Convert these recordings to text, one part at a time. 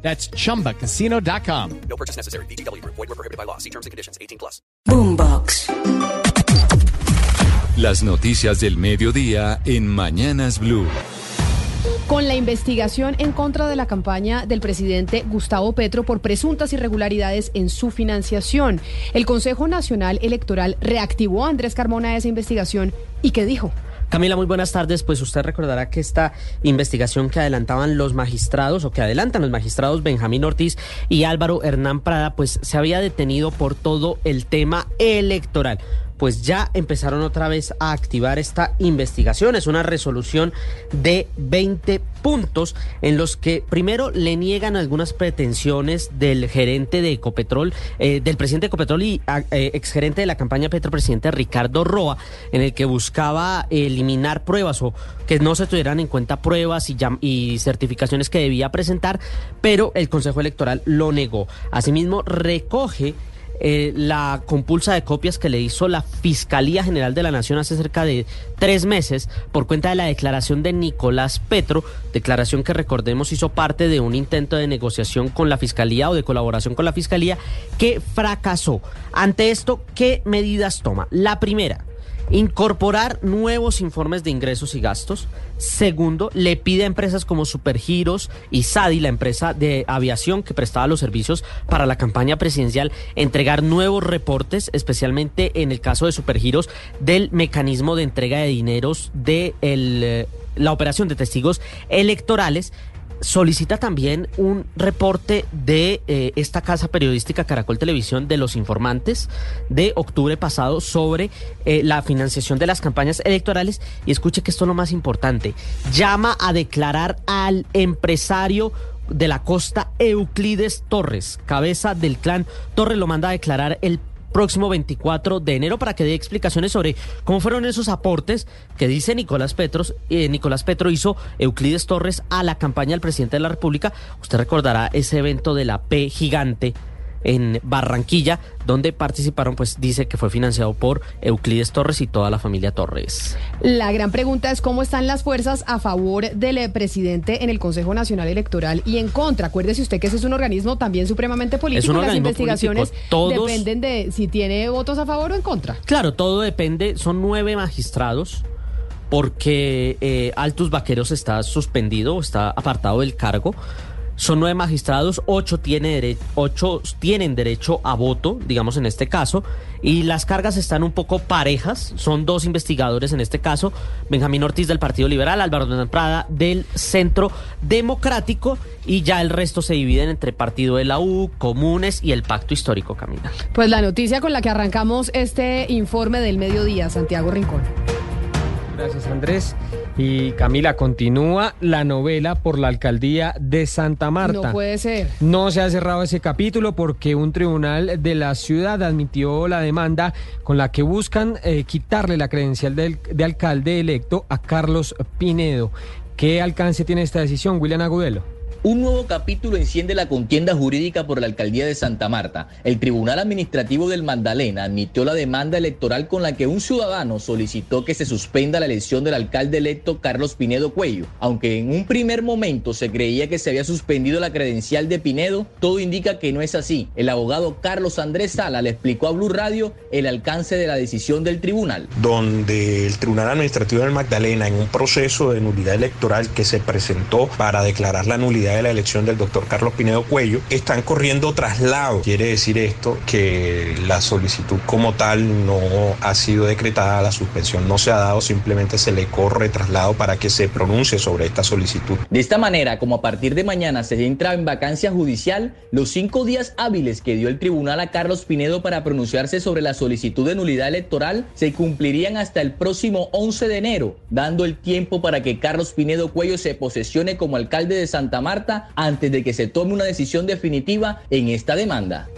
That's chumbacasino.com. No purchase necessary. BGW. Void were prohibited by law. See terms and conditions. 18 plus. Boombox. Las noticias del mediodía en Mañanas Blue. Con la investigación en contra de la campaña del presidente Gustavo Petro por presuntas irregularidades en su financiación, el Consejo Nacional Electoral reactivó a Andrés Carmona esa investigación y ¿qué dijo? Camila, muy buenas tardes. Pues usted recordará que esta investigación que adelantaban los magistrados o que adelantan los magistrados Benjamín Ortiz y Álvaro Hernán Prada, pues se había detenido por todo el tema electoral pues ya empezaron otra vez a activar esta investigación. Es una resolución de 20 puntos en los que primero le niegan algunas pretensiones del gerente de Ecopetrol, eh, del presidente de Ecopetrol y eh, exgerente de la campaña Petro, presidente Ricardo Roa, en el que buscaba eliminar pruebas o que no se tuvieran en cuenta pruebas y certificaciones que debía presentar, pero el Consejo Electoral lo negó. Asimismo, recoge eh, la compulsa de copias que le hizo la Fiscalía General de la Nación hace cerca de tres meses por cuenta de la declaración de Nicolás Petro, declaración que recordemos hizo parte de un intento de negociación con la Fiscalía o de colaboración con la Fiscalía que fracasó. Ante esto, ¿qué medidas toma? La primera, Incorporar nuevos informes de ingresos y gastos. Segundo, le pide a empresas como Supergiros y SADI, la empresa de aviación que prestaba los servicios para la campaña presidencial, entregar nuevos reportes, especialmente en el caso de Supergiros, del mecanismo de entrega de dineros de eh, la operación de testigos electorales solicita también un reporte de eh, esta casa periodística Caracol Televisión de los informantes de octubre pasado sobre eh, la financiación de las campañas electorales. Y escuche que esto es lo más importante, llama a declarar al empresario de la costa Euclides Torres, cabeza del clan Torres, lo manda a declarar el próximo 24 de enero para que dé explicaciones sobre cómo fueron esos aportes que dice Nicolás Petros, eh, Nicolás Petro hizo Euclides Torres a la campaña del presidente de la República. Usted recordará ese evento de la P gigante en Barranquilla, donde participaron, pues dice que fue financiado por Euclides Torres y toda la familia Torres. La gran pregunta es cómo están las fuerzas a favor del eh, presidente en el Consejo Nacional Electoral y en contra. Acuérdese usted que ese es un organismo también supremamente político. Es las investigaciones dependen de si tiene votos a favor o en contra. Claro, todo depende. Son nueve magistrados porque eh, Altus Vaqueros está suspendido, está apartado del cargo. Son nueve magistrados, ocho, tiene ocho tienen derecho a voto, digamos en este caso, y las cargas están un poco parejas. Son dos investigadores en este caso, Benjamín Ortiz del Partido Liberal, Álvaro de Prada del Centro Democrático, y ya el resto se dividen entre Partido de la U, Comunes y el Pacto Histórico, Camila. Pues la noticia con la que arrancamos este informe del mediodía, Santiago Rincón. Gracias, Andrés. Y Camila, continúa la novela por la alcaldía de Santa Marta. No puede ser. No se ha cerrado ese capítulo porque un tribunal de la ciudad admitió la demanda con la que buscan eh, quitarle la credencial de alcalde electo a Carlos Pinedo. ¿Qué alcance tiene esta decisión, William Agudelo? Un nuevo capítulo enciende la contienda jurídica por la alcaldía de Santa Marta. El Tribunal Administrativo del Magdalena admitió la demanda electoral con la que un ciudadano solicitó que se suspenda la elección del alcalde electo Carlos Pinedo Cuello. Aunque en un primer momento se creía que se había suspendido la credencial de Pinedo, todo indica que no es así. El abogado Carlos Andrés Sala le explicó a Blue Radio el alcance de la decisión del tribunal. Donde el Tribunal Administrativo del Magdalena, en un proceso de nulidad electoral que se presentó para declarar la nulidad de la elección del doctor Carlos Pinedo Cuello, están corriendo traslado. Quiere decir esto que la solicitud como tal no ha sido decretada, la suspensión no se ha dado, simplemente se le corre traslado para que se pronuncie sobre esta solicitud. De esta manera, como a partir de mañana se entra en vacancia judicial, los cinco días hábiles que dio el tribunal a Carlos Pinedo para pronunciarse sobre la solicitud de nulidad electoral se cumplirían hasta el próximo 11 de enero, dando el tiempo para que Carlos Pinedo Cuello se posesione como alcalde de Santa Marta antes de que se tome una decisión definitiva en esta demanda.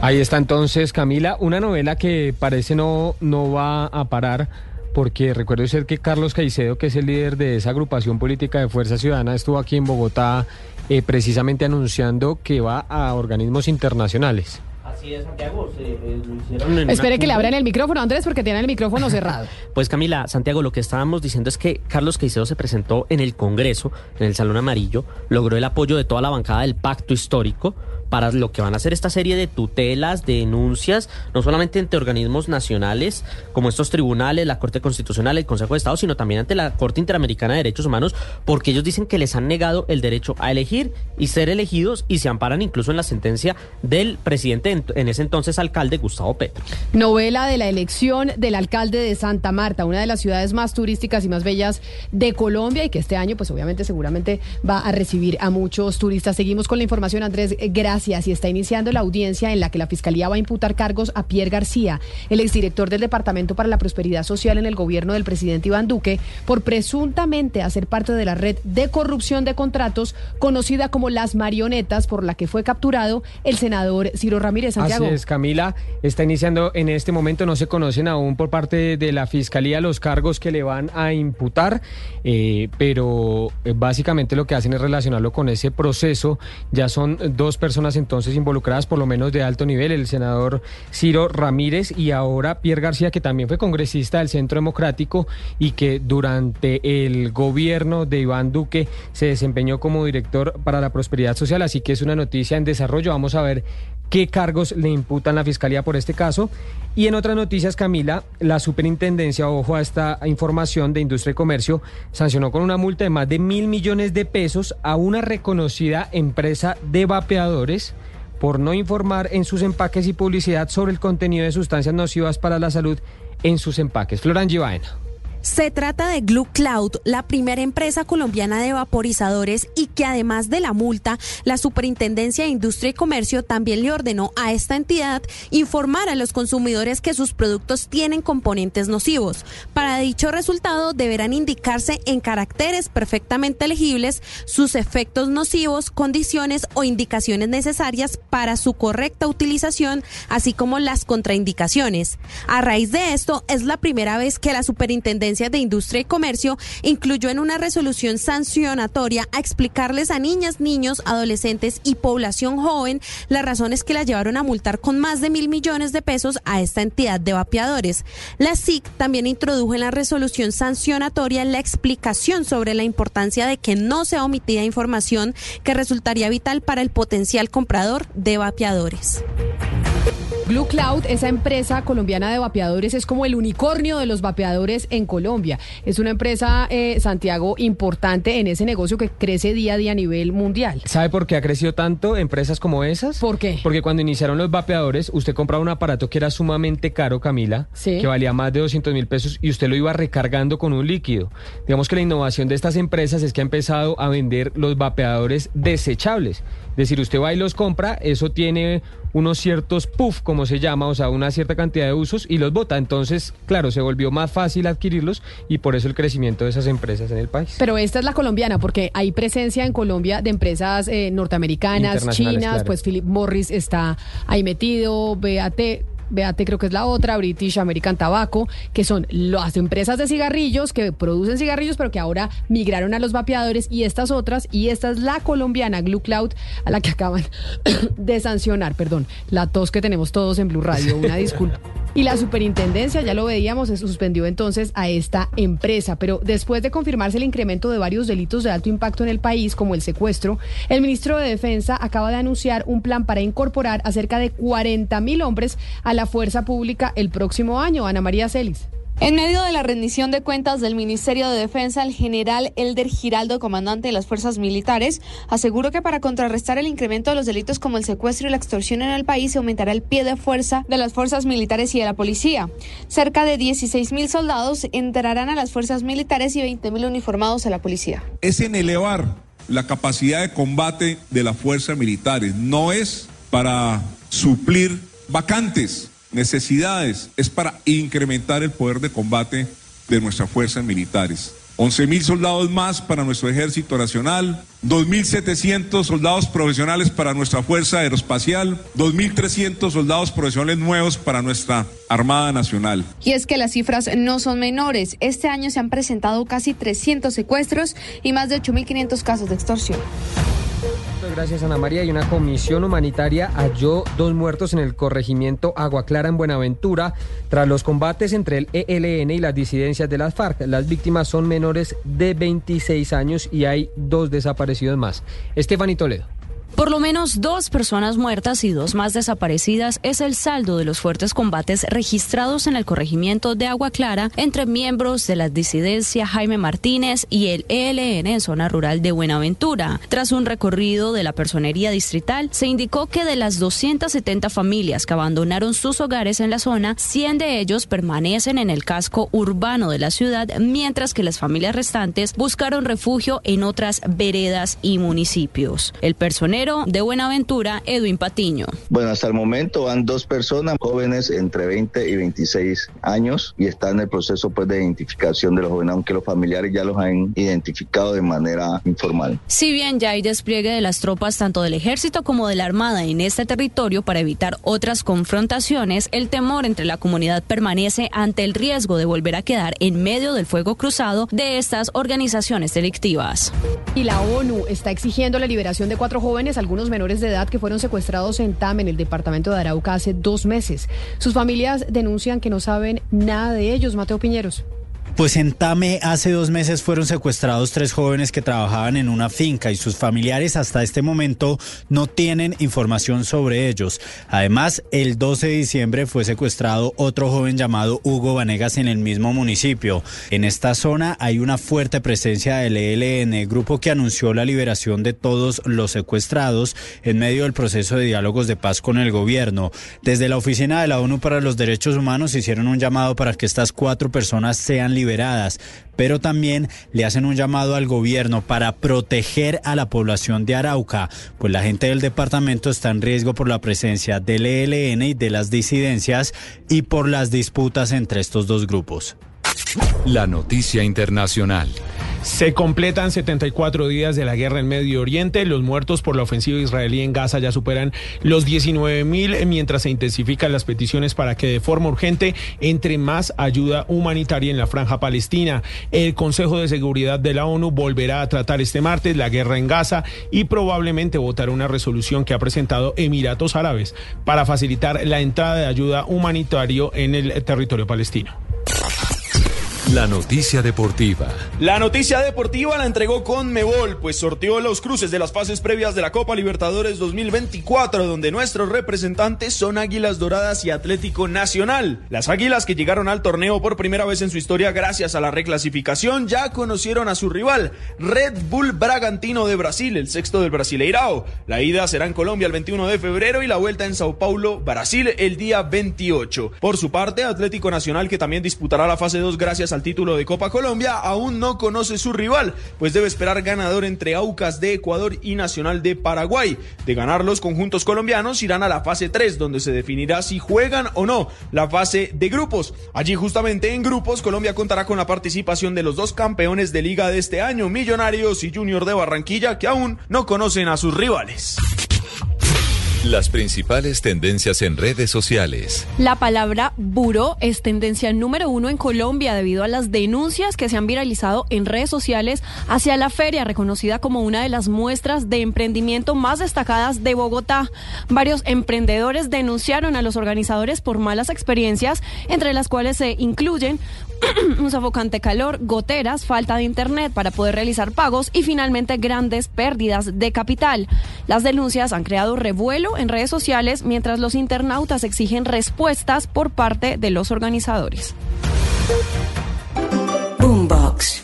Ahí está entonces, Camila, una novela que parece no, no va a parar. Porque recuerde usted que Carlos Caicedo, que es el líder de esa agrupación política de Fuerza Ciudadana, estuvo aquí en Bogotá eh, precisamente anunciando que va a organismos internacionales. Así es, Santiago. Se, eh, lo hicieron en una Espere que le abran el micrófono, Andrés, porque tienen el micrófono cerrado. Pues Camila, Santiago, lo que estábamos diciendo es que Carlos Caicedo se presentó en el Congreso, en el Salón Amarillo, logró el apoyo de toda la bancada del Pacto Histórico para lo que van a hacer esta serie de tutelas, de denuncias, no solamente ante organismos nacionales como estos tribunales, la Corte Constitucional, el Consejo de Estado, sino también ante la Corte Interamericana de Derechos Humanos, porque ellos dicen que les han negado el derecho a elegir y ser elegidos y se amparan incluso en la sentencia del presidente en, ese entonces alcalde Gustavo Petro. Novela de la elección del alcalde de Santa Marta, una de las ciudades más turísticas y más bellas de Colombia y que este año, pues obviamente, seguramente va a recibir a muchos turistas. Seguimos con la información, Andrés. eh, Gracias. Y está iniciando la audiencia en la que la Fiscalía va a imputar cargos a Pierre García, el exdirector del Departamento para la Prosperidad Social en el gobierno del presidente Iván Duque, por presuntamente hacer parte de la red de corrupción de contratos conocida como las marionetas, por la que fue capturado el senador Ciro Ramírez Santiago. Así es, Camila. Está iniciando en este momento, no se conocen aún por parte de la Fiscalía los cargos que le van a imputar, eh, pero eh, básicamente lo que hacen es relacionarlo con ese proceso. Ya son dos personas entonces involucradas, por lo menos de alto nivel, el senador Ciro Ramírez y ahora Pierre García, que también fue congresista del Centro Democrático y que durante el gobierno de Iván Duque se desempeñó como director para la prosperidad social, así que es una noticia en desarrollo. Vamos a ver qué cargos le imputan la Fiscalía por este caso. Y en otras noticias, Camila, la Superintendencia, ojo a esta información de Industria y Comercio, sancionó con una multa de más de mil millones de pesos a una reconocida empresa de vapeadores por no informar en sus empaques y publicidad sobre el contenido de sustancias nocivas para la salud en sus empaques. Florangi Baena. Se trata de Glue Cloud, la primera empresa colombiana de vaporizadores y que además de la multa, la Superintendencia de Industria y Comercio también le ordenó a esta entidad informar a los consumidores que sus productos tienen componentes nocivos. Para dicho resultado deberán indicarse en caracteres perfectamente legibles sus efectos nocivos, condiciones o indicaciones necesarias para su correcta utilización, así como las contraindicaciones. A raíz de esto, es la primera vez que la De Industria y Comercio incluyó en una resolución sancionatoria a explicarles a niñas, niños, adolescentes y población joven las razones que la llevaron a multar con más de mil millones de pesos a esta entidad de vapeadores. La SIC también introdujo en la resolución sancionatoria la explicación sobre la importancia de que no sea omitida información que resultaría vital para el potencial comprador de vapeadores. Blue Cloud, esa empresa colombiana de vapeadores, es como el unicornio de los vapeadores en Colombia. Es una empresa, eh, Santiago, importante en ese negocio que crece día a día a nivel mundial. ¿Sabe por qué ha crecido tanto empresas como esas? ¿Por qué? Porque cuando iniciaron los vapeadores, usted compraba un aparato que era sumamente caro, Camila, Sí. que valía más de 200 mil pesos y usted lo iba recargando con un líquido. Digamos que la innovación de estas empresas es que ha empezado a vender los vapeadores desechables. Es decir, usted va y los compra, eso tiene unos ciertos puff, como se llama, o sea, una cierta cantidad de usos y los bota. Entonces, claro, se volvió más fácil adquirirlos y por eso el crecimiento de esas empresas en el país. Pero esta es la colombiana, porque hay presencia en Colombia de empresas eh, norteamericanas, chinas, claro. pues Philip Morris está ahí metido, BAT. BAT creo que es la otra, British American Tobacco, que son las empresas de cigarrillos que producen cigarrillos, pero que ahora migraron a los vapeadores y estas otras, y esta es la colombiana Glue Cloud, a la que acaban de sancionar, perdón, la tos que tenemos todos en Blue Radio, una disculpa. Y la superintendencia, ya lo veíamos, se suspendió entonces a esta empresa. Pero después de confirmarse el incremento de varios delitos de alto impacto en el país, como el secuestro, el ministro de Defensa acaba de anunciar un plan para incorporar a cerca de 40 mil hombres a la fuerza pública el próximo año. Ana María Celis. En medio de la rendición de cuentas del Ministerio de Defensa, el general Elder Giraldo, comandante de las fuerzas militares, aseguró que para contrarrestar el incremento de los delitos como el secuestro y la extorsión en el país se aumentará el pie de fuerza de las fuerzas militares y de la policía. Cerca de 16 mil soldados entrarán a las fuerzas militares y 20 mil uniformados a la policía. es en elevar la capacidad de combate de las fuerzas militares. No es para suplir vacantes, necesidades, es para incrementar el poder de combate de nuestras fuerzas militares. 11.000 soldados más para nuestro Ejército Nacional, 2.700 soldados profesionales para nuestra Fuerza Aeroespacial, 2.300 soldados profesionales nuevos para nuestra Armada Nacional. Y es que las cifras no son menores. Este año se han presentado casi 300 secuestros y más de 8.500 casos de extorsión. Gracias Ana María. Y una comisión humanitaria halló dos muertos en el corregimiento Agua Clara en Buenaventura tras los combates entre el ELN y las disidencias de las FARC. Las víctimas son menores de 26 años y hay dos desaparecidos más. Estefanito Toledo. Por lo menos dos personas muertas y dos más desaparecidas es el saldo de los fuertes combates registrados en el corregimiento de Agua Clara entre miembros de la disidencia Jaime Martínez y el ELN en zona rural de Buenaventura. Tras un recorrido de la personería distrital, se indicó que de las 270 familias que abandonaron sus hogares en la zona, 100 de ellos permanecen en el casco urbano de la ciudad, mientras que las familias restantes buscaron refugio en otras veredas y municipios. El de Buenaventura, Edwin Patiño. Bueno, hasta el momento van dos personas jóvenes entre 20 y 26 años y están en el proceso pues, de identificación de los jóvenes, aunque los familiares ya los han identificado de manera informal. Si bien ya hay despliegue de las tropas tanto del ejército como de la armada en este territorio para evitar otras confrontaciones, el temor entre la comunidad permanece ante el riesgo de volver a quedar en medio del fuego cruzado de estas organizaciones delictivas. Y la ONU está exigiendo la liberación de cuatro jóvenes algunos menores de edad que fueron secuestrados en Tam, en el departamento de Arauca, hace dos meses. Sus familias denuncian que no saben nada de ellos. Mateo Piñeros. Pues en Tame hace dos meses fueron secuestrados tres jóvenes que trabajaban en una finca y sus familiares hasta este momento no tienen información sobre ellos. Además, el 12 de diciembre fue secuestrado otro joven llamado Hugo Vanegas en el mismo municipio. En esta zona hay una fuerte presencia del ELN, grupo que anunció la liberación de todos los secuestrados en medio del proceso de diálogos de paz con el gobierno. Desde la Oficina de la ONU para los Derechos Humanos hicieron un llamado para que estas cuatro personas sean liberadas liberadas, pero también le hacen un llamado al gobierno para proteger a la población de Arauca, pues la gente del departamento está en riesgo por la presencia del ELN y de las disidencias y por las disputas entre estos dos grupos. La noticia internacional. Se completan 74 días de la guerra en Medio Oriente. Los muertos por la ofensiva israelí en Gaza ya superan los 19 mil, mientras se intensifican las peticiones para que de forma urgente entre más ayuda humanitaria en la franja palestina. El Consejo de Seguridad de la ONU volverá a tratar este martes la guerra en Gaza y probablemente votará una resolución que ha presentado Emiratos Árabes para facilitar la entrada de ayuda humanitaria en el territorio palestino. La noticia deportiva. La noticia deportiva la entregó con Mebol, pues sorteó los cruces de las fases previas de la Copa Libertadores 2024, donde nuestros representantes son Águilas Doradas y Atlético Nacional. Las Águilas que llegaron al torneo por primera vez en su historia gracias a la reclasificación ya conocieron a su rival, Red Bull Bragantino de Brasil, el sexto del Brasileirao. La ida será en Colombia el 21 de febrero y la vuelta en Sao Paulo, Brasil, el día 28. Por su parte, Atlético Nacional que también disputará la fase 2 gracias al título de Copa Colombia, aún no conoce su rival, pues debe esperar ganador entre Aucas de Ecuador y Nacional de Paraguay. De ganar los conjuntos colombianos, irán a la fase 3, donde se definirá si juegan o no la fase de grupos. Allí justamente en grupos, Colombia contará con la participación de los dos campeones de liga de este año, Millonarios y Junior de Barranquilla, que aún no conocen a sus rivales. Las principales tendencias en redes sociales. La palabra buró es tendencia número uno en Colombia debido a las denuncias que se han viralizado en redes sociales hacia la feria, reconocida como una de las muestras de emprendimiento más destacadas de Bogotá. Varios emprendedores denunciaron a los organizadores por malas experiencias, entre las cuales se incluyen un sofocante calor, goteras, falta de internet para poder realizar pagos y finalmente grandes pérdidas de capital. Las denuncias han creado revuelo en redes sociales mientras los internautas exigen respuestas por parte de los organizadores. Boombox.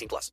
18 plus.